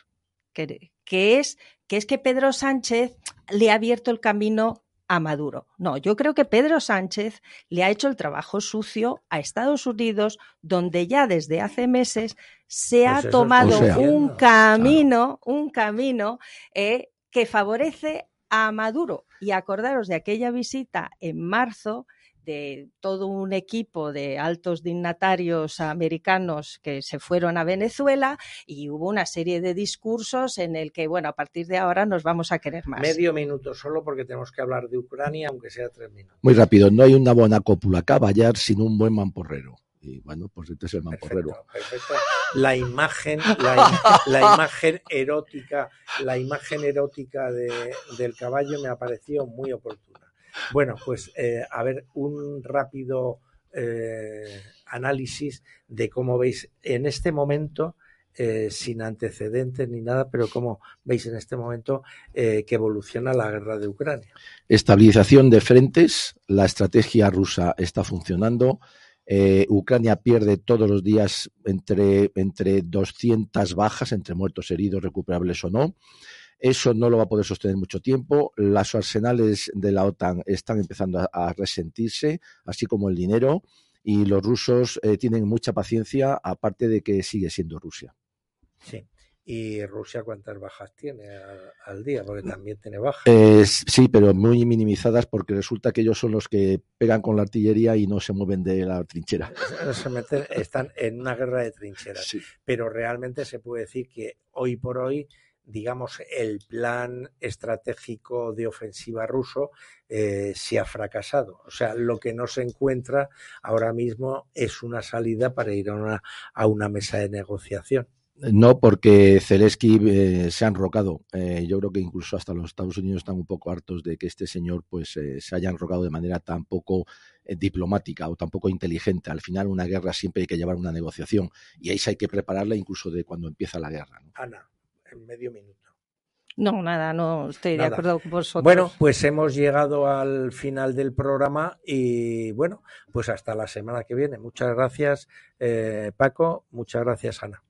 que, que es que es que Pedro Sánchez le ha abierto el camino a Maduro. No, yo creo que Pedro Sánchez le ha hecho el trabajo sucio a Estados Unidos, donde ya desde hace meses se Pues ha tomado un camino, un camino eh, que favorece a Maduro. Y acordaros de aquella visita en marzo de todo un equipo de altos dignatarios americanos que se fueron a Venezuela y hubo una serie de discursos en el que, bueno, a partir de ahora nos vamos a querer más. Medio minuto solo porque tenemos que hablar de Ucrania, aunque sea tres minutos. Muy rápido, no hay una buena cópula caballar sin un buen mamporrero. Y bueno, pues este es el mamporrero. Perfecto, perfecto. La imagen, la, <laughs> la imagen erótica, la imagen erótica de, del caballo me ha parecido muy oportuna. Bueno, pues eh, a ver un rápido eh, análisis de cómo veis en este momento, eh, sin antecedentes ni nada, pero cómo veis en este momento eh, que evoluciona la guerra de Ucrania. Estabilización de frentes, la estrategia rusa está funcionando. Ucrania pierde todos los días entre, entre 200 bajas, entre muertos, heridos, recuperables o no. Eso no lo va a poder sostener mucho tiempo. Los arsenales de la OTAN están empezando a, a resentirse, así como el dinero. Y los rusos eh, tienen mucha paciencia, aparte de que sigue siendo Rusia. Sí. ¿Y Rusia cuántas bajas tiene al, al día? Porque también tiene bajas. Eh, sí, pero muy minimizadas porque resulta que ellos son los que pegan con la artillería y no se mueven de la trinchera. Se meten, están en una guerra de trincheras. Sí. Pero realmente se puede decir que hoy por hoy, digamos, el plan estratégico de ofensiva ruso eh, se ha fracasado. O sea, lo que no se encuentra ahora mismo es una salida para ir a una, a una mesa de negociación. No, porque Zelensky eh, se ha enrocado. Eh, yo creo que incluso hasta los Estados Unidos están un poco hartos de que este señor pues eh, se haya enrocado de manera tan poco diplomática o tan poco inteligente. Al final, una guerra siempre hay que llevar una negociación y ahí sí hay que prepararla incluso de cuando empieza la guerra. ¿no? Ana, en medio minuto. No, nada, no estoy Nada. de acuerdo con vosotros. Bueno, pues hemos llegado al final del programa y bueno, pues hasta la semana que viene. Muchas gracias, eh, Paco. Muchas gracias, Ana.